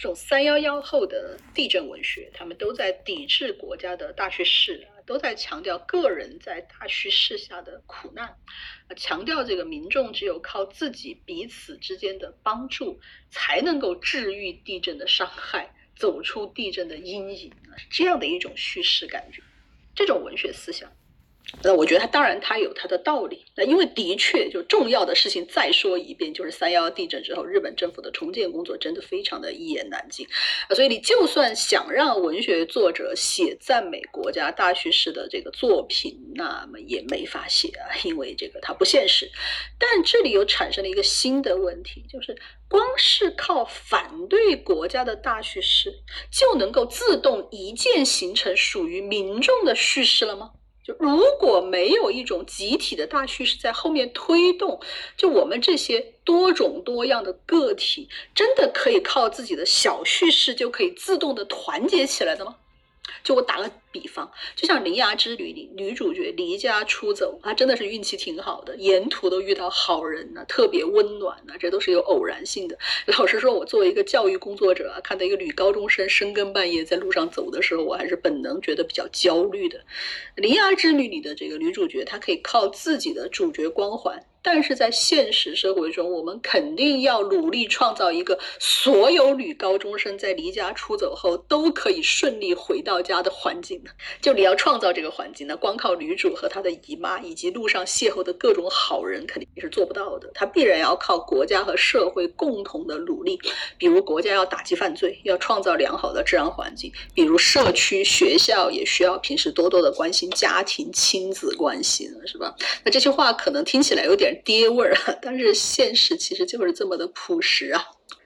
这种三幺幺后的地震文学，他们都在抵制国家的大叙事，都在强调个人在大叙事下的苦难，强调这个民众只有靠自己彼此之间的帮助，才能够治愈地震的伤害，走出地震的阴影，这样的一种叙事感觉，这种文学思想。那我觉得他当然他有他的道理，那因为的确就重要的事情再说一遍，就是三幺幺地震之后，日本政府的重建工作真的非常的一言难尽啊，所以你就算想让文学作者写赞美国家大叙事的这个作品，那么也没法写啊，因为这个它不现实。但这里又产生了一个新的问题，就是光是靠反对国家的大叙事，就能够自动一键形成属于民众的叙事了吗？就如果没有一种集体的大叙事在后面推动，就我们这些多种多样的个体，真的可以靠自己的小叙事就可以自动的团结起来的吗？就我打个比方，就像《铃芽之旅》里女主角离家出走，她真的是运气挺好的，沿途都遇到好人呢，特别温暖呢，这都是有偶然性的。老实说，我作为一个教育工作者啊，看到一个女高中生深更半夜在路上走的时候，我还是本能觉得比较焦虑的。《铃芽之旅》里的这个女主角，她可以靠自己的主角光环。但是在现实社会中，我们肯定要努力创造一个所有女高中生在离家出走后都可以顺利回到家的环境。就你要创造这个环境呢，光靠女主和她的姨妈以及路上邂逅的各种好人肯定是做不到的。她必然要靠国家和社会共同的努力。比如国家要打击犯罪，要创造良好的治安环境；比如社区学校也需要平时多多的关心家庭亲子关系，是吧？那这些话可能听起来有点爹味儿啊，但是现实其实就是这么的朴实啊。